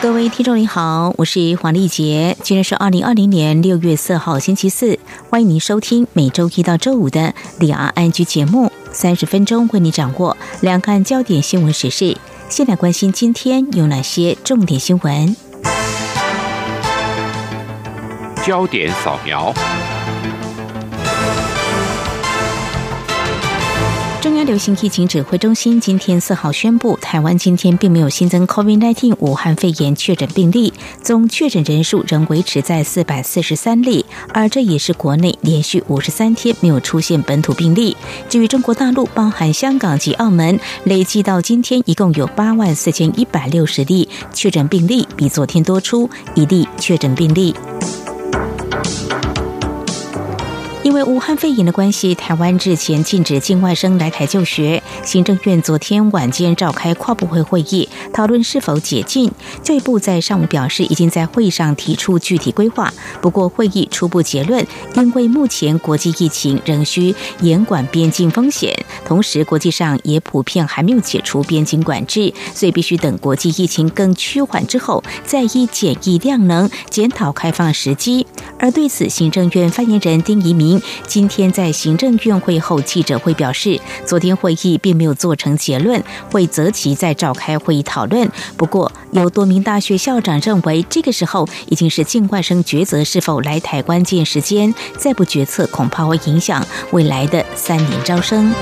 各位听众您好，我是黄丽杰，今天是二零二零年六月四号星期四，欢迎您收听每周一到周五的两岸安居节目，三十分钟为你掌握两岸焦点新闻时事。先来关心今天有哪些重点新闻？焦点扫描。中央流行疫情指挥中心今天四号宣布，台湾今天并没有新增 COVID-19 武汉肺炎确诊病例，总确诊人数仍维持在四百四十三例，而这也是国内连续五十三天没有出现本土病例。至于中国大陆，包含香港及澳门，累计到今天一共有八万四千一百六十例确诊病例，比昨天多出一例确诊病例。因为武汉肺炎的关系，台湾日前禁止境外生来台就学。行政院昨天晚间召开跨部会会议，讨论是否解禁。教育部在上午表示，已经在会上提出具体规划。不过，会议初步结论，因为目前国际疫情仍需严管边境风险，同时国际上也普遍还没有解除边境管制，所以必须等国际疫情更趋缓之后，再依检疫量能检讨开放时机。而对此，行政院发言人丁仪明今天在行政院会后记者会表示，昨天会议并没有做成结论，会择期再召开会议讨论。不过，有多名大学校长认为，这个时候已经是境外生抉择是否来台关键时间，再不决策恐怕会影响未来的三年招生。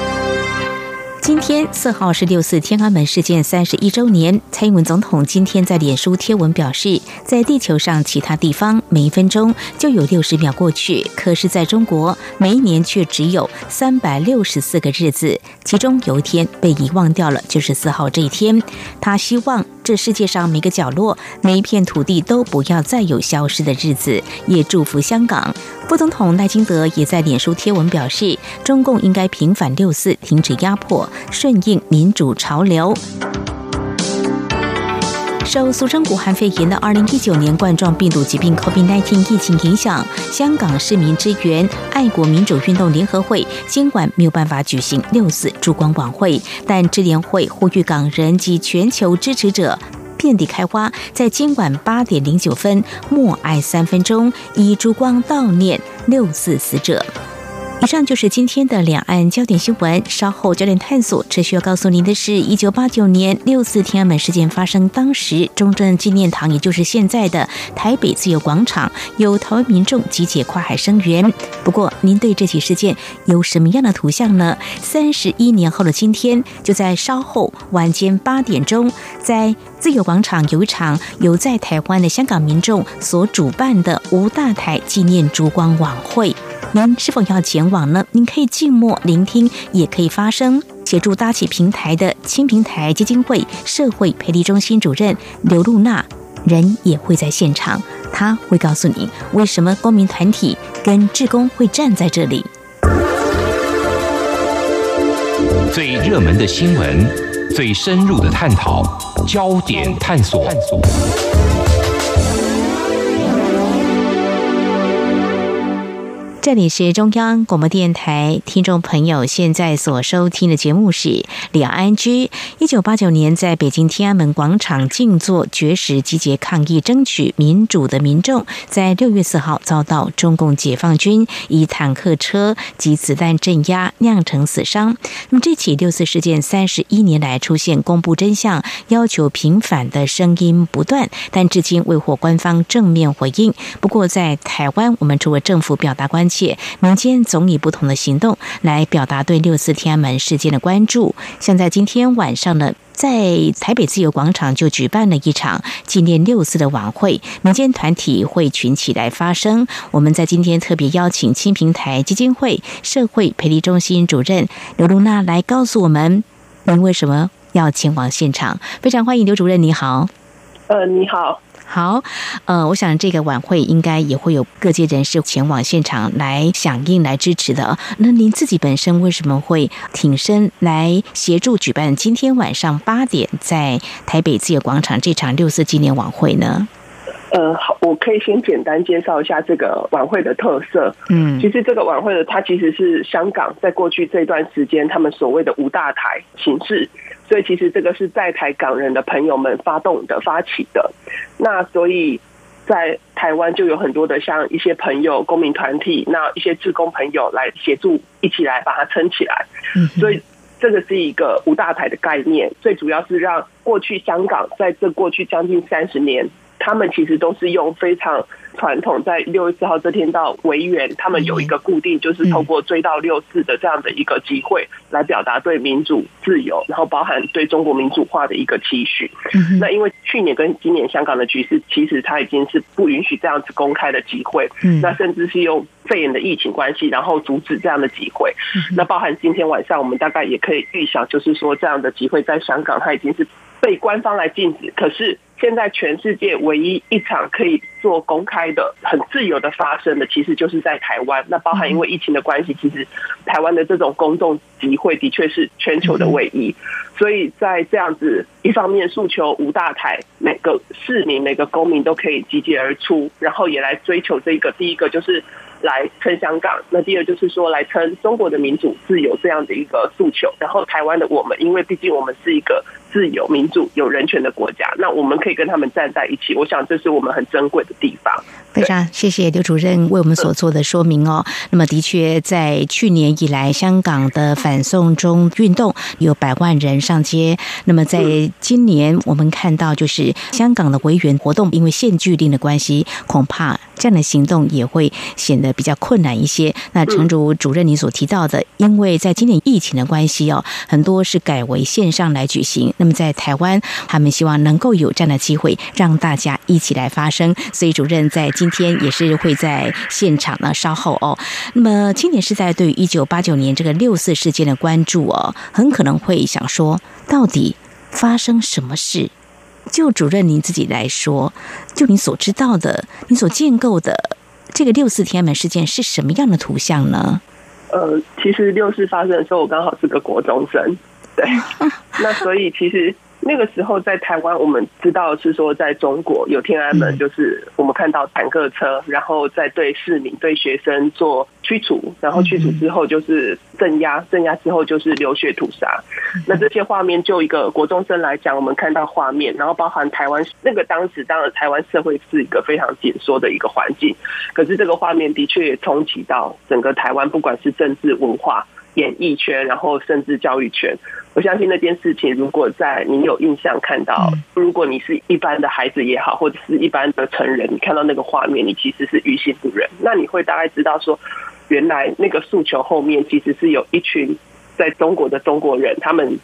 今天四号是六四天安门事件三十一周年。蔡英文总统今天在脸书贴文表示，在地球上其他地方每一分钟就有六十秒过去，可是在中国每一年却只有三百六十四个日子，其中有一天被遗忘掉了，就是四号这一天。他希望这世界上每个角落、每一片土地都不要再有消失的日子，也祝福香港。副总统赖金德也在脸书贴文表示，中共应该平反六四，停止压迫，顺应民主潮流。受俗称武汉肺炎的二零一九年冠状病毒疾病 COVID-19 疫情影响，香港市民支援爱国民主运动联合会今晚没有办法举行六四烛光晚会，但支联会呼吁港人及全球支持者。遍地开花，在今晚八点零九分，默哀三分钟，以烛光悼念六四死者。以上就是今天的两岸焦点新闻。稍后焦点探索，持续要告诉您的是，一九八九年六四天安门事件发生当时，中正纪念堂，也就是现在的台北自由广场，有台湾民众集结跨海声援。不过，您对这起事件有什么样的图像呢？三十一年后的今天，就在稍后晚间八点钟，在自由广场有一场由在台湾的香港民众所主办的吴大台纪念烛光晚会。您是否要前往呢？您可以静默聆听，也可以发声，协助搭起平台的青平台基金会社会培力中心主任刘露娜，人也会在现场，他会告诉你为什么公民团体跟志工会站在这里。最热门的新闻，最深入的探讨，焦点探索。这里是中央广播电台，听众朋友现在所收听的节目是《两岸居》。一九八九年，在北京天安门广场静坐绝食、集结抗议、争取民主的民众，在六月四号遭到中共解放军以坦克车及子弹镇压，酿成死伤。那么，这起六四事件三十一年来出现公布真相、要求平反的声音不断，但至今未获官方正面回应。不过，在台湾，我们除了政府表达关切。且民间总以不同的行动来表达对六四天安门事件的关注。像在今天晚上呢，在台北自由广场就举办了一场纪念六四的晚会，民间团体会群起来发声。我们在今天特别邀请青平台基金会社会培力中心主任刘露娜来告诉我们，您为什么要前往现场？非常欢迎刘主任，你好。呃，你好。好，呃，我想这个晚会应该也会有各界人士前往现场来响应、来支持的。那您自己本身为什么会挺身来协助举办今天晚上八点在台北自由广场这场六四纪念晚会呢？呃，好，我可以先简单介绍一下这个晚会的特色。嗯，其实这个晚会的它其实是香港在过去这段时间他们所谓的五大台形式，所以其实这个是在台港人的朋友们发动的、发起的。那所以在台湾就有很多的像一些朋友、公民团体，那一些志工朋友来协助一起来把它撑起来。嗯，所以这个是一个五大台的概念，最主要是让过去香港在这过去将近三十年。他们其实都是用非常传统，在六月四号这天到维园，他们有一个固定，就是透过追悼六四的这样的一个机会，来表达对民主自由，然后包含对中国民主化的一个期许。那因为去年跟今年香港的局势，其实它已经是不允许这样子公开的机会，那甚至是用肺炎的疫情关系，然后阻止这样的机会。那包含今天晚上，我们大概也可以预想，就是说这样的机会在香港，它已经是被官方来禁止，可是。现在全世界唯一一场可以做公开的、很自由的发生的，其实就是在台湾。那包含因为疫情的关系，其实台湾的这种公众集会的确是全球的唯一。所以在这样子一方面诉求无大台，每个市民、每个公民都可以集结而出，然后也来追求这个第一个就是来撑香港，那第二就是说来撑中国的民主自由这样的一个诉求。然后台湾的我们，因为毕竟我们是一个。自由、民主、有人权的国家，那我们可以跟他们站在一起。我想这是我们很珍贵的地方。非常谢谢刘主任为我们所做的说明哦。那么，的确，在去年以来，香港的反送中运动有百万人上街。那么，在今年，我们看到就是香港的维园活动，因为限聚令的关系，恐怕这样的行动也会显得比较困难一些。那诚如主任你所提到的，因为在今年疫情的关系哦，很多是改为线上来举行。那么在台湾，他们希望能够有这样的机会，让大家一起来发声。所以主任在今天也是会在现场呢，稍后哦。那么青年是在对于一九八九年这个六四事件的关注哦，很可能会想说，到底发生什么事？就主任您自己来说，就你所知道的，你所建构的这个六四天安门事件是什么样的图像呢？呃，其实六四发生的时候，我刚好是个国中生。对，那所以其实那个时候在台湾，我们知道是说，在中国有天安门，就是我们看到坦克车，然后在对市民、对学生做驱逐，然后驱逐之后就是镇压，镇压之后就是流血屠杀。那这些画面，就一个国中生来讲，我们看到画面，然后包含台湾那个当时，当然台湾社会是一个非常紧缩的一个环境，可是这个画面的确也冲击到整个台湾，不管是政治文化。演艺圈，然后甚至教育圈，我相信那件事情，如果在你有印象看到，如果你是一般的孩子也好，或者是一般的成人，你看到那个画面，你其实是于心不忍。那你会大概知道说，原来那个诉求后面其实是有一群在中国的中国人，他们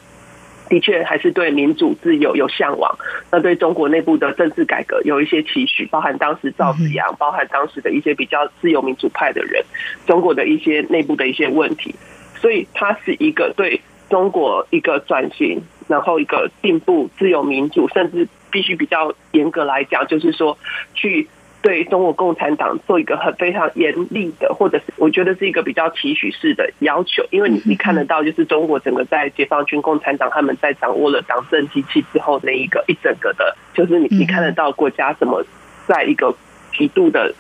的确还是对民主自由有向往，那对中国内部的政治改革有一些期许，包含当时赵子阳，包含当时的一些比较自由民主派的人，中国的一些内部的一些问题。所以它是一个对中国一个转型，然后一个进步、自由民主，甚至必须比较严格来讲，就是说去对中国共产党做一个很非常严厉的，或者是我觉得是一个比较期许式的要求。因为你你看得到，就是中国整个在解放军、共产党他们在掌握了党政机器之后，那一个一整个的，就是你你看得到国家怎么在一个极度的。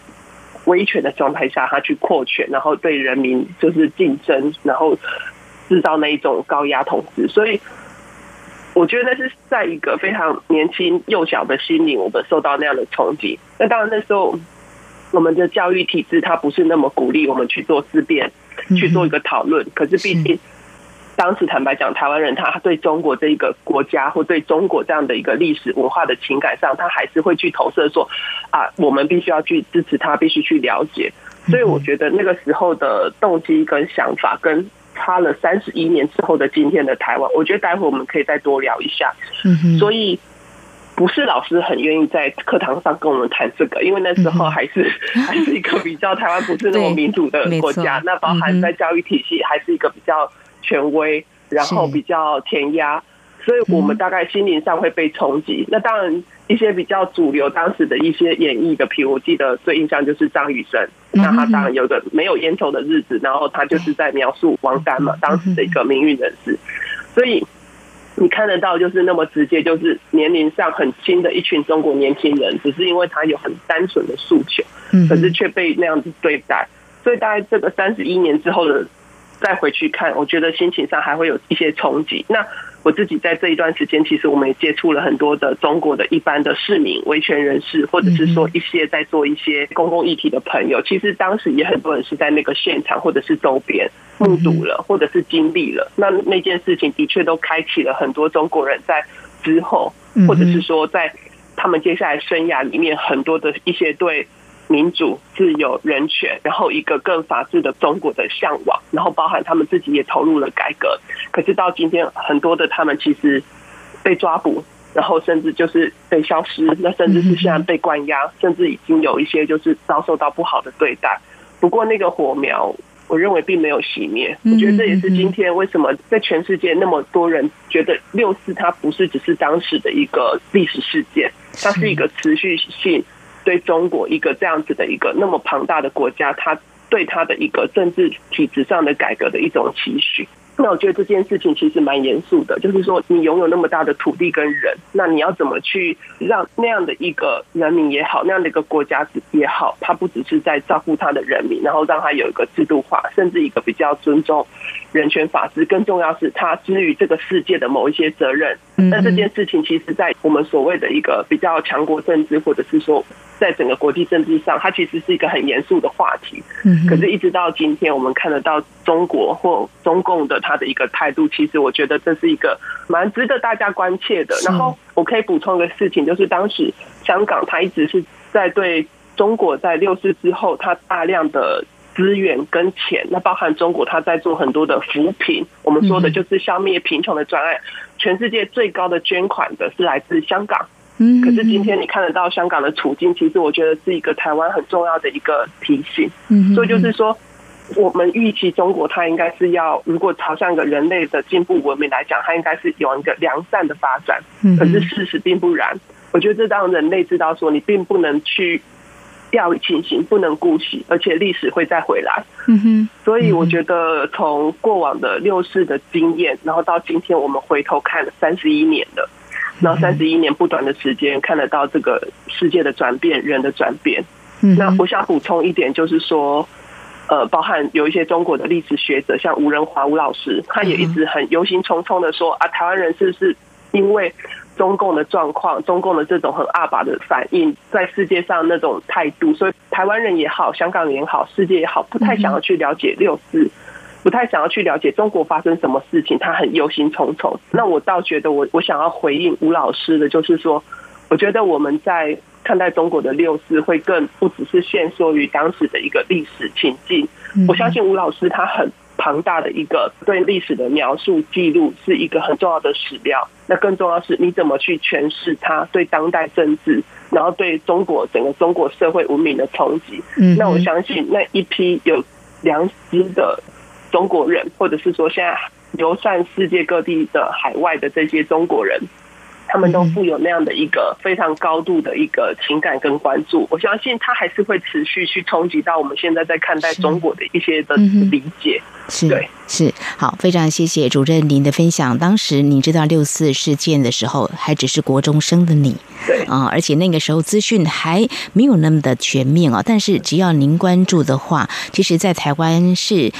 威权的状态下，他去扩权，然后对人民就是竞争，然后制造那一种高压统治。所以，我觉得那是在一个非常年轻幼小的心灵，我们受到那样的冲击。那当然，那时候我们的教育体制它不是那么鼓励我们去做思辨，去做一个讨论。可是，毕竟。当时坦白讲，台湾人他对中国这一个国家或对中国这样的一个历史文化的情感上，他还是会去投射说啊，我们必须要去支持他，必须去了解。所以我觉得那个时候的动机跟想法，跟差了三十一年之后的今天的台湾，我觉得待会我们可以再多聊一下。所以不是老师很愿意在课堂上跟我们谈这个，因为那时候还是 还是一个比较台湾不是那么 民主的国家，那包含在教育体系还是一个比较。权威，然后比较填压，所以我们大概心灵上会被冲击。那当然，一些比较主流当时的一些演绎的，譬如我记得最印象就是张雨生，那他当然有个没有烟头的日子，然后他就是在描述王丹嘛，当时的一个命运人士，所以你看得到就是那么直接，就是年龄上很轻的一群中国年轻人，只是因为他有很单纯的诉求，可是却被那样子对待，所以大概这个三十一年之后的再回去看，我觉得心情上还会有一些冲击。那我自己在这一段时间，其实我们也接触了很多的中国的一般的市民、维权人士，或者是说一些在做一些公共议题的朋友。其实当时也很多人是在那个现场或者是周边目睹了，或者是经历了。那那件事情的确都开启了很多中国人在之后，或者是说在他们接下来生涯里面很多的一些对。民主、自由、人权，然后一个更法治的中国的向往，然后包含他们自己也投入了改革。可是到今天，很多的他们其实被抓捕，然后甚至就是被消失，那甚至是现在被关押，甚至已经有一些就是遭受到不好的对待。不过那个火苗，我认为并没有熄灭。我觉得这也是今天为什么在全世界那么多人觉得六四它不是只是当时的一个历史事件，它是一个持续性。对中国一个这样子的一个那么庞大的国家，他对他的一个政治体制上的改革的一种期许。那我觉得这件事情其实蛮严肃的，就是说你拥有那么大的土地跟人，那你要怎么去让那样的一个人民也好，那样的一个国家也好，他不只是在照顾他的人民，然后让他有一个制度化，甚至一个比较尊重人权法治，更重要是他之于这个世界的某一些责任。那这件事情其实，在我们所谓的一个比较强国政治，或者是说。在整个国际政治上，它其实是一个很严肃的话题。嗯，可是，一直到今天，我们看得到中国或中共的他的一个态度，其实我觉得这是一个蛮值得大家关切的。然后，我可以补充一个事情，就是当时香港，它一直是在对中国在六四之后，它大量的资源跟钱，那包含中国它在做很多的扶贫，我们说的就是消灭贫穷的专案，全世界最高的捐款的是来自香港。嗯可是今天你看得到香港的处境，其实我觉得是一个台湾很重要的一个提醒。嗯所以就是说，我们预期中国它应该是要，如果朝向一个人类的进步文明来讲，它应该是有一个良善的发展。可是事实并不然。我觉得这让人类知道说，你并不能去掉以轻心，不能姑息，而且历史会再回来。嗯哼。所以我觉得从过往的六世的经验，然后到今天我们回头看三十一年的。然后三十一年不短的时间，看得到这个世界的转变，人的转变。那我想补充一点，就是说，呃，包含有一些中国的历史学者，像吴仁华吴老师，他也一直很忧心忡忡的说啊，台湾人是不是因为中共的状况，中共的这种很阿爸的反应，在世界上那种态度，所以台湾人也好，香港人也好，世界也好，不太想要去了解六四。不太想要去了解中国发生什么事情，他很忧心忡忡。那我倒觉得，我我想要回应吴老师的，就是说，我觉得我们在看待中国的六四，会更不只是限缩于当时的一个历史情境。我相信吴老师他很庞大的一个对历史的描述记录，是一个很重要的史料。那更重要是，你怎么去诠释他对当代政治，然后对中国整个中国社会文明的冲击？那我相信那一批有良知的。中国人，或者是说现在流散世界各地的海外的这些中国人，他们都富有那样的一个非常高度的一个情感跟关注。我相信他还是会持续去冲击到我们现在在看待中国的一些的理解。是，是好，非常谢谢主任您的分享。当时你知道六四事件的时候，还只是国中生的你，对啊，而且那个时候资讯还没有那么的全面啊。但是只要您关注的话，其实，在台湾是。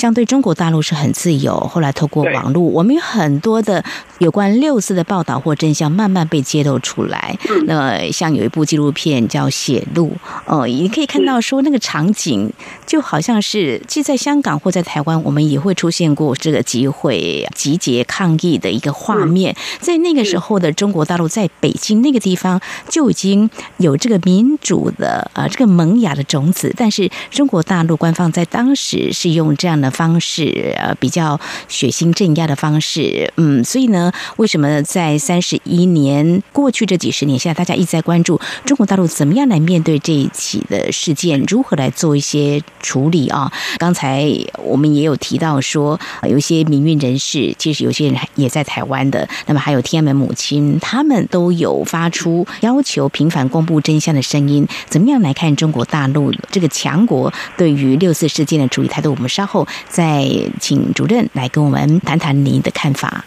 相对中国大陆是很自由，后来透过网络，我们有很多的有关六四的报道或真相慢慢被揭露出来。那像有一部纪录片叫《写路》，哦，你可以看到说那个场景就好像是，既在香港或在台湾，我们也会出现过这个集会、集结抗议的一个画面。在那个时候的中国大陆，在北京那个地方就已经有这个民主的啊这个萌芽的种子，但是中国大陆官方在当时是用这样的。方式，呃，比较血腥镇压的方式，嗯，所以呢，为什么在三十一年过去这几十年，现在大家一直在关注中国大陆怎么样来面对这一起的事件，如何来做一些处理啊？刚才我们也有提到说，有一些民运人士，其实有些人也在台湾的，那么还有天安门母亲，他们都有发出要求平反公布真相的声音。怎么样来看中国大陆这个强国对于六四事件的处理态度？我们稍后再请主任来跟我们谈谈您的看法。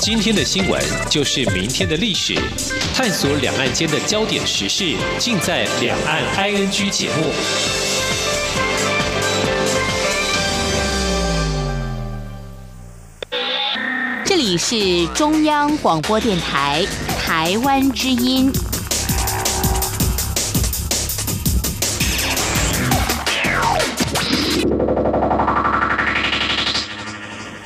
今天的新闻就是明天的历史，探索两岸间的焦点时事，尽在《两岸 ING》节目。这里是中央广播电台台湾之音。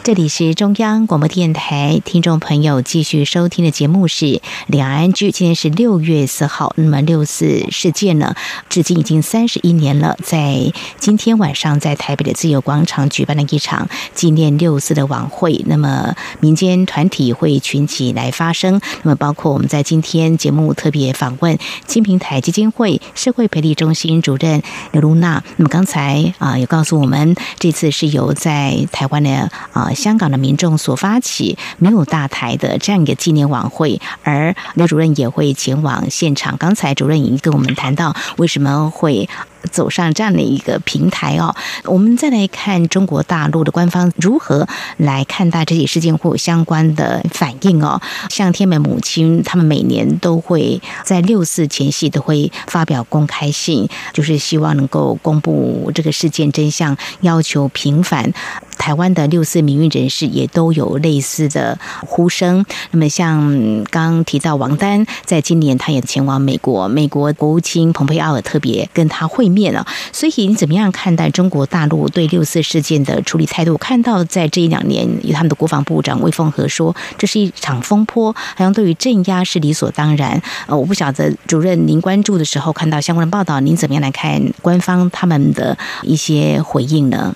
这里是中央广播电台，听众朋友继续收听的节目是《两岸居》。今天是六月四号，那么六四事件呢，至今已经三十一年了。在今天晚上，在台北的自由广场举办了一场纪念六四的晚会。那么民间团体会群起来发声。那么包括我们在今天节目特别访问金平台基金会社会培力中心主任刘露娜。那么刚才啊，也告诉我们，这次是由在台湾的啊。香港的民众所发起没有大台的这样一个纪念晚会，而刘主任也会前往现场。刚才主任已经跟我们谈到为什么会。走上这样的一个平台哦，我们再来看中国大陆的官方如何来看待这起事件或相关的反应哦。像天美母亲，他们每年都会在六四前夕都会发表公开信，就是希望能够公布这个事件真相，要求平反。台湾的六四民运人士也都有类似的呼声。那么像刚提到王丹，在今年他也前往美国，美国国务卿蓬佩奥尔特别跟他会。面了，所以你怎么样看待中国大陆对六四事件的处理态度？看到在这一两年，有他们的国防部长魏凤和说，这是一场风波，好像对于镇压是理所当然。呃，我不晓得主任您关注的时候看到相关的报道，您怎么样来看官方他们的一些回应呢？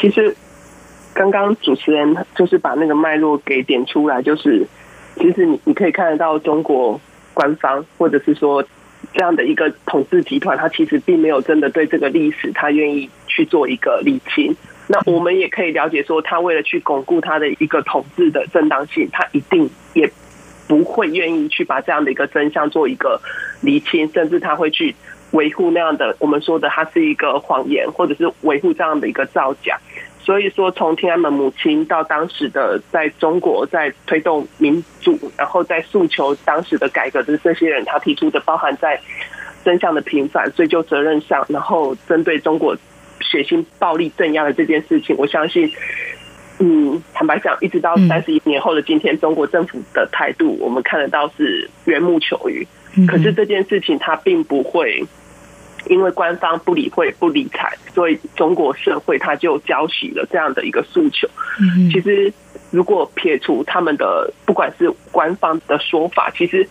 其实刚刚主持人就是把那个脉络给点出来，就是其实你你可以看得到中国官方或者是说。这样的一个统治集团，他其实并没有真的对这个历史，他愿意去做一个理清。那我们也可以了解说，他为了去巩固他的一个统治的正当性，他一定也不会愿意去把这样的一个真相做一个理清，甚至他会去维护那样的我们说的，它是一个谎言，或者是维护这样的一个造假。所以说，从天安门母亲到当时的在中国在推动民主，然后在诉求当时的改革的这些人，他提出的包含在真相的平反、追究责任上，然后针对中国血腥暴力镇压的这件事情，我相信，嗯，坦白讲，一直到三十一年后的今天，中国政府的态度，我们看得到是缘木求鱼。可是这件事情，它并不会。因为官方不理会、不理睬，所以中国社会他就交起了这样的一个诉求。其实，如果撇除他们的不管是官方的说法，其实，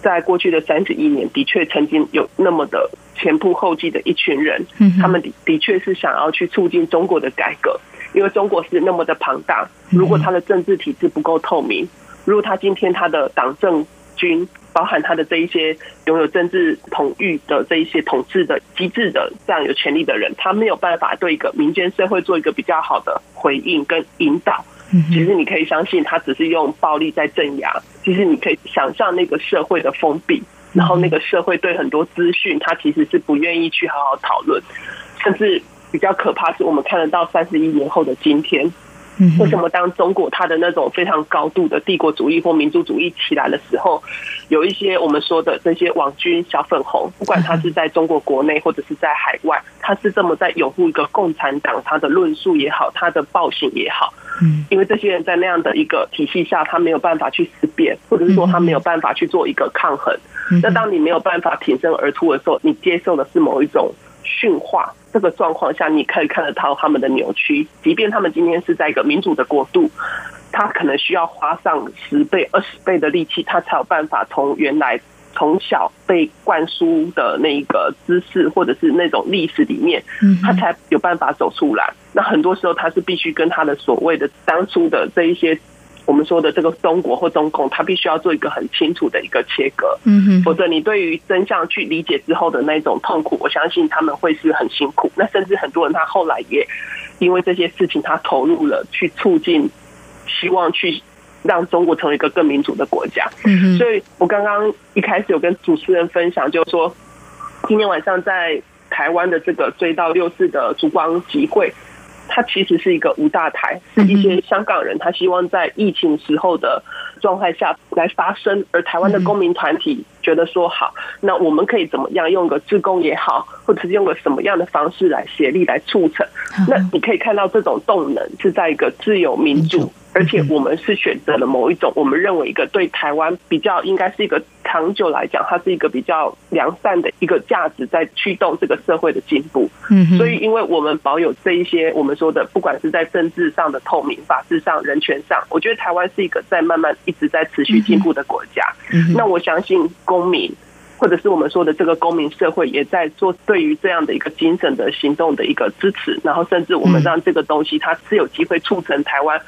在过去的三十一年，的确曾经有那么的前仆后继的一群人，他们的的确是想要去促进中国的改革，因为中国是那么的庞大，如果他的政治体制不够透明，如果他今天他的党政军。包含他的这一些拥有政治统御的这一些统治的机制的这样有权利的人，他没有办法对一个民间社会做一个比较好的回应跟引导。其实你可以相信，他只是用暴力在镇压。其实你可以想象那个社会的封闭，然后那个社会对很多资讯，他其实是不愿意去好好讨论，甚至比较可怕是我们看得到三十一年后的今天。为什么当中国它的那种非常高度的帝国主义或民族主义起来的时候，有一些我们说的这些网军小粉红，不管他是在中国国内或者是在海外，他是这么在拥护一个共产党，他的论述也好，他的暴行也好，嗯，因为这些人在那样的一个体系下，他没有办法去思辨，或者是说他没有办法去做一个抗衡。那当你没有办法挺身而出的时候，你接受的是某一种。驯化这个状况下，你可以看得到他们的扭曲。即便他们今天是在一个民主的国度，他可能需要花上十倍、二十倍的力气，他才有办法从原来从小被灌输的那个知识或者是那种历史里面，他才有办法走出来。那很多时候他是必须跟他的所谓的当初的这一些。我们说的这个中国或中共，他必须要做一个很清楚的一个切割，嗯哼，否则你对于真相去理解之后的那种痛苦，我相信他们会是很辛苦。那甚至很多人他后来也因为这些事情，他投入了去促进，希望去让中国成为一个更民主的国家。嗯哼，所以我刚刚一开始有跟主持人分享，就是说今天晚上在台湾的这个追悼六四的烛光集会。它其实是一个无大台，是一些香港人，他希望在疫情时候的状态下来发声，而台湾的公民团体觉得说好，那我们可以怎么样用个自工也好，或者是用个什么样的方式来协力来促成？那你可以看到这种动能是在一个自由民主。而且我们是选择了某一种，我们认为一个对台湾比较应该是一个长久来讲，它是一个比较良善的一个价值，在驱动这个社会的进步。嗯，所以因为我们保有这一些我们说的，不管是在政治上的透明、法治上、人权上，我觉得台湾是一个在慢慢一直在持续进步的国家。嗯，那我相信公民或者是我们说的这个公民社会，也在做对于这样的一个精神的行动的一个支持，然后甚至我们让这个东西它是有机会促成台湾。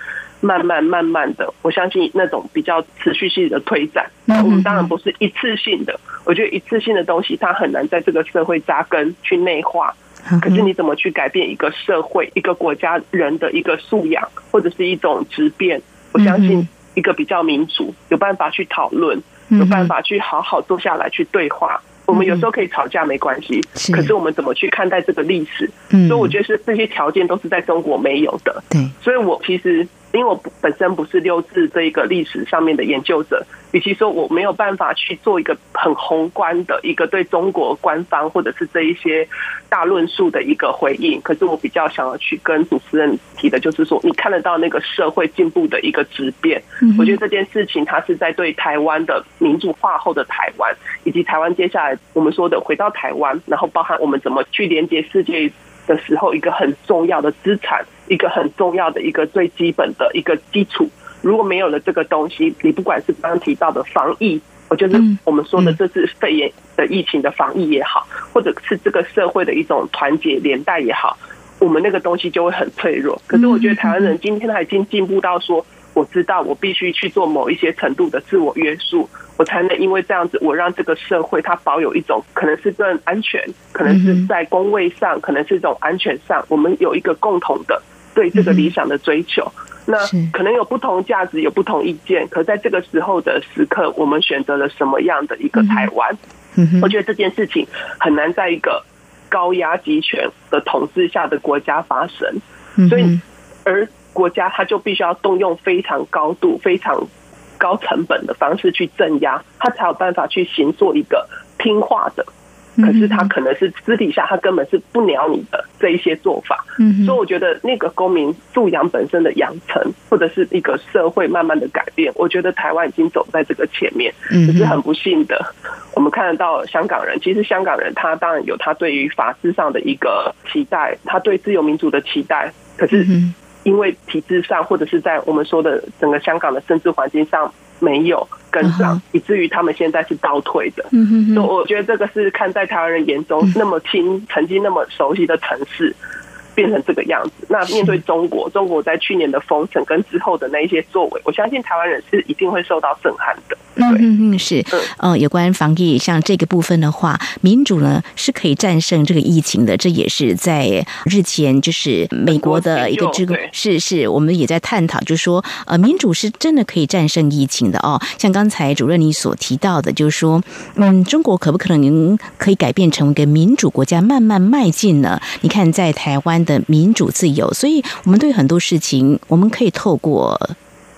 慢慢慢慢的，我相信那种比较持续性的推展，我们当然不是一次性的。我觉得一次性的东西，它很难在这个社会扎根去内化。可是你怎么去改变一个社会、一个国家人的一个素养，或者是一种质变？我相信一个比较民主，有办法去讨论，有办法去好好坐下来去对话。我们有时候可以吵架没关系，可是我们怎么去看待这个历史？所以我觉得是这些条件都是在中国没有的。对，所以我其实。因为我本身不是六字这一个历史上面的研究者，与其说我没有办法去做一个很宏观的一个对中国官方或者是这一些大论述的一个回应，可是我比较想要去跟主持人提的，就是说你看得到那个社会进步的一个质变。我觉得这件事情它是在对台湾的民主化后的台湾，以及台湾接下来我们说的回到台湾，然后包含我们怎么去连接世界。的时候，一个很重要的资产，一个很重要的一个最基本的一个基础。如果没有了这个东西，你不管是刚刚提到的防疫，我觉得我们说的这次肺炎的疫情的防疫也好，或者是这个社会的一种团结连带也好，我们那个东西就会很脆弱。可是我觉得台湾人今天他已经进步到说。我知道，我必须去做某一些程度的自我约束，我才能因为这样子，我让这个社会它保有一种可能是更安全，可能是在工位上，可能是一种安全上，我们有一个共同的对这个理想的追求。那可能有不同价值，有不同意见，可在这个时候的时刻，我们选择了什么样的一个台湾？我觉得这件事情很难在一个高压集权的统治下的国家发生，所以而。国家他就必须要动用非常高度、非常高成本的方式去镇压，他才有办法去行做一个听话的。可是他可能是私底下他根本是不鸟你的这一些做法。所以我觉得那个公民素养本身的养成，或者是一个社会慢慢的改变，我觉得台湾已经走在这个前面。只是很不幸的，我们看得到香港人，其实香港人他当然有他对于法治上的一个期待，他对自由民主的期待，可是。因为体制上，或者是在我们说的整个香港的政治环境上没有跟上，以至于他们现在是倒退的。所以我觉得这个是看在台湾人眼中那么亲、曾经那么熟悉的城市。变成这个样子，那面对中国，中国在去年的封城跟之后的那一些作为，我相信台湾人是一定会受到震撼的。嗯嗯嗯，是，嗯，有关防疫像这个部分的话，民主呢是可以战胜这个疫情的，这也是在日前就是美国的一个这个是是，我们也在探讨，就是说呃，民主是真的可以战胜疫情的哦。像刚才主任你所提到的，就是说，嗯，中国可不可能可以改变成一个民主国家，慢慢迈进呢？你看在台湾。的民主自由，所以我们对很多事情，我们可以透过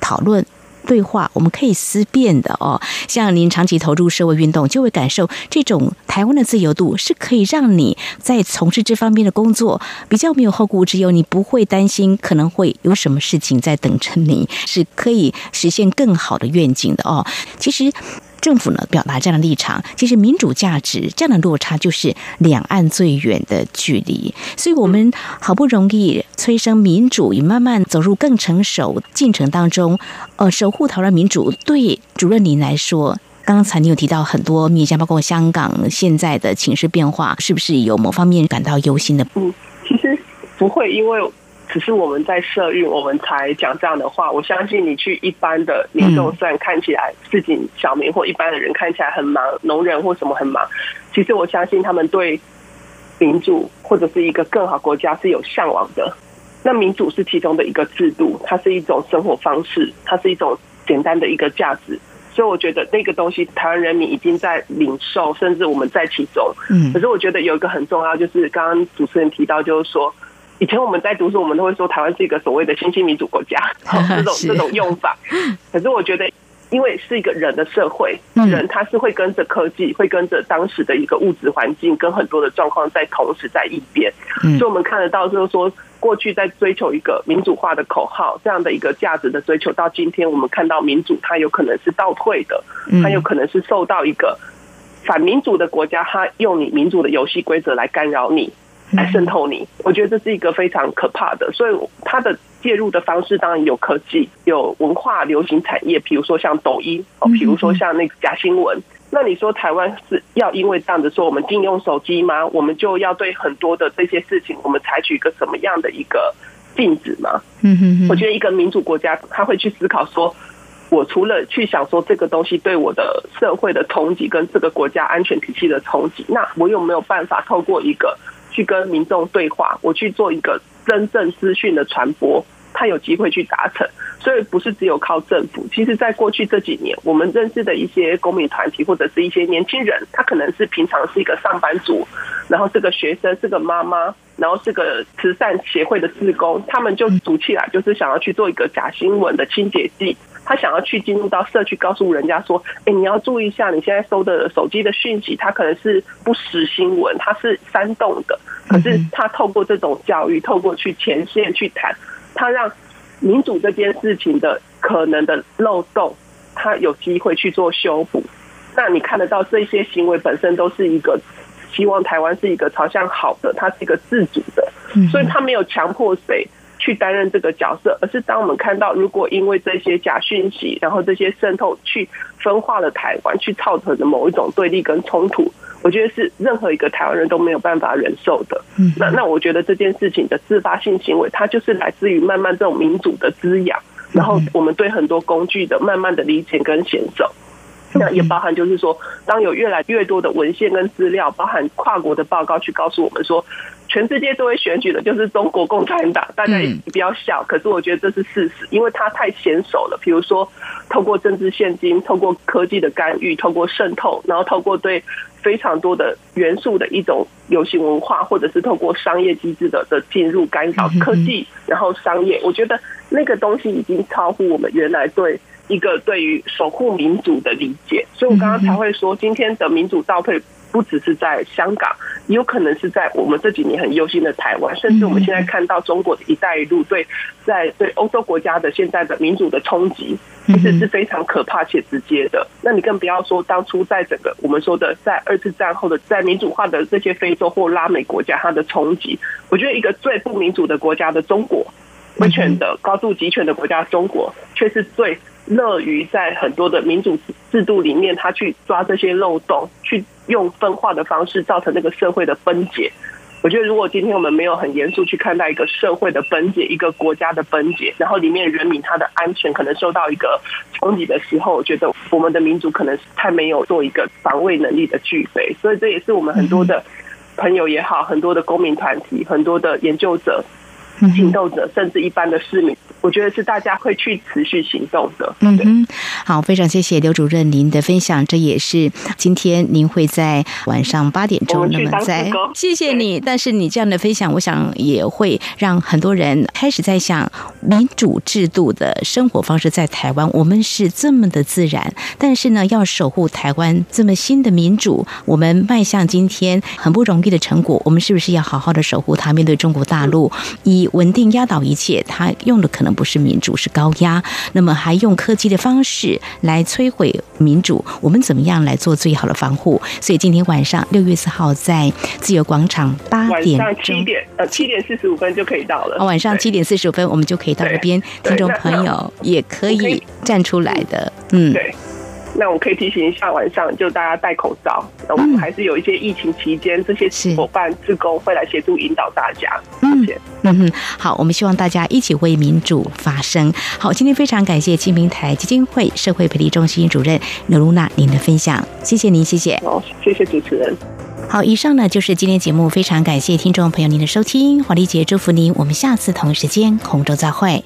讨论、对话，我们可以思辨的哦。像您长期投入社会运动，就会感受这种台湾的自由度是可以让你在从事这方面的工作比较没有后顾之忧，你不会担心可能会有什么事情在等着你，是可以实现更好的愿景的哦。其实。政府呢表达这样的立场，其实民主价值这样的落差就是两岸最远的距离。所以，我们好不容易催生民主，也慢慢走入更成熟进程当中。呃，守护台湾民主，对主任您来说刚才你有提到很多面向，包括香港现在的情势变化，是不是有某方面感到忧心的？嗯，其实不会，因为只是我们在社运，我们才讲这样的话。我相信你去一般的民众，虽然看起来市井小民或一般的人看起来很忙，农人或什么很忙，其实我相信他们对民主或者是一个更好国家是有向往的。那民主是其中的一个制度，它是一种生活方式，它是一种简单的一个价值。所以我觉得那个东西，台湾人民已经在领受，甚至我们在其中。嗯。可是我觉得有一个很重要，就是刚刚主持人提到，就是说，以前我们在读书，我们都会说台湾是一个所谓的新兴民主国家，这种这种用法。可是我觉得。因为是一个人的社会，人他是会跟着科技，会跟着当时的一个物质环境，跟很多的状况在同时在一边。所以我们看得到，就是说，过去在追求一个民主化的口号，这样的一个价值的追求，到今天我们看到民主，它有可能是倒退的，它有可能是受到一个反民主的国家，它用你民主的游戏规则来干扰你。来渗透你，我觉得这是一个非常可怕的。所以它的介入的方式当然有科技、有文化、流行产业，比如说像抖音，哦，比如说像那个假新闻。那你说台湾是要因为这样子说我们禁用手机吗？我们就要对很多的这些事情，我们采取一个什么样的一个禁止吗？嗯哼，我觉得一个民主国家他会去思考说，我除了去想说这个东西对我的社会的冲击跟这个国家安全体系的冲击，那我有没有办法透过一个？去跟民众对话，我去做一个真正资讯的传播，他有机会去达成。所以不是只有靠政府。其实，在过去这几年，我们认识的一些公民团体或者是一些年轻人，他可能是平常是一个上班族，然后是个学生，是个妈妈，然后是个慈善协会的职工，他们就组起来，就是想要去做一个假新闻的清洁剂。他想要去进入到社区，告诉人家说：“哎，你要注意一下，你现在收的手机的讯息，它可能是不实新闻，它是煽动的。可是他透过这种教育，透过去前线去谈，他让民主这件事情的可能的漏洞，他有机会去做修补。那你看得到这些行为本身都是一个希望台湾是一个朝向好的，它是一个自主的，所以他没有强迫谁。”去担任这个角色，而是当我们看到，如果因为这些假讯息，然后这些渗透，去分化了台湾，去造成的某一种对立跟冲突，我觉得是任何一个台湾人都没有办法忍受的。那那我觉得这件事情的自发性行为，它就是来自于慢慢这种民主的滋养，然后我们对很多工具的慢慢的理解跟娴熟。那也包含就是说，当有越来越多的文献跟资料，包含跨国的报告，去告诉我们说。全世界都会选举的，就是中国共产党。大家也不要笑，可是我觉得这是事实，因为它太娴熟了。比如说，透过政治现金，透过科技的干预，透过渗透，然后透过对非常多的元素的一种流行文化，或者是透过商业机制的的进入干扰科技，然后商业，我觉得那个东西已经超乎我们原来对一个对于守护民主的理解。所以我刚刚才会说，今天的民主倒退。不只是在香港，也有可能是在我们这几年很忧心的台湾，甚至我们现在看到中国的一带一路对在对欧洲国家的现在的民主的冲击，其实是非常可怕且直接的。那你更不要说当初在整个我们说的在二次战后的在民主化的这些非洲或拉美国家，它的冲击，我觉得一个最不民主的国家的中国，威权的高度集权的国家中国，却是最。乐于在很多的民主制度里面，他去抓这些漏洞，去用分化的方式造成那个社会的分解。我觉得，如果今天我们没有很严肃去看待一个社会的分解、一个国家的分解，然后里面人民他的安全可能受到一个冲击的时候，我觉得我们的民族可能是太没有做一个防卫能力的具备。所以，这也是我们很多的朋友也好，很多的公民团体、很多的研究者。行动者，甚至一般的市民，我觉得是大家会去持续行动的。嗯哼，好，非常谢谢刘主任您的分享，这也是今天您会在晚上八点钟那么在，谢谢你。但是你这样的分享，我想也会让很多人开始在想，民主制度的生活方式在台湾，我们是这么的自然，但是呢，要守护台湾这么新的民主，我们迈向今天很不容易的成果，我们是不是要好好的守护它？面对中国大陆，以稳定压倒一切，他用的可能不是民主，是高压。那么还用科技的方式来摧毁民主，我们怎么样来做最好的防护？所以今天晚上六月四号在自由广场八点七点呃七点四十五分就可以到了。晚上七点四十五分我们就可以到这边，听众朋友也可以站出来的。嗯，对。那我可以提醒一下，晚上就大家戴口罩。那我们还是有一些疫情期间，这些伙伴、志工会来协助引导大家。嗯嗯哼，好，我们希望大家一起为民主发声。好，今天非常感谢清明台基金会社会培力中心主任刘露娜您的分享，谢谢您，谢谢。好，谢谢主持人。好，以上呢就是今天节目，非常感谢听众朋友您的收听，华丽姐祝福您，我们下次同一时间空中再会。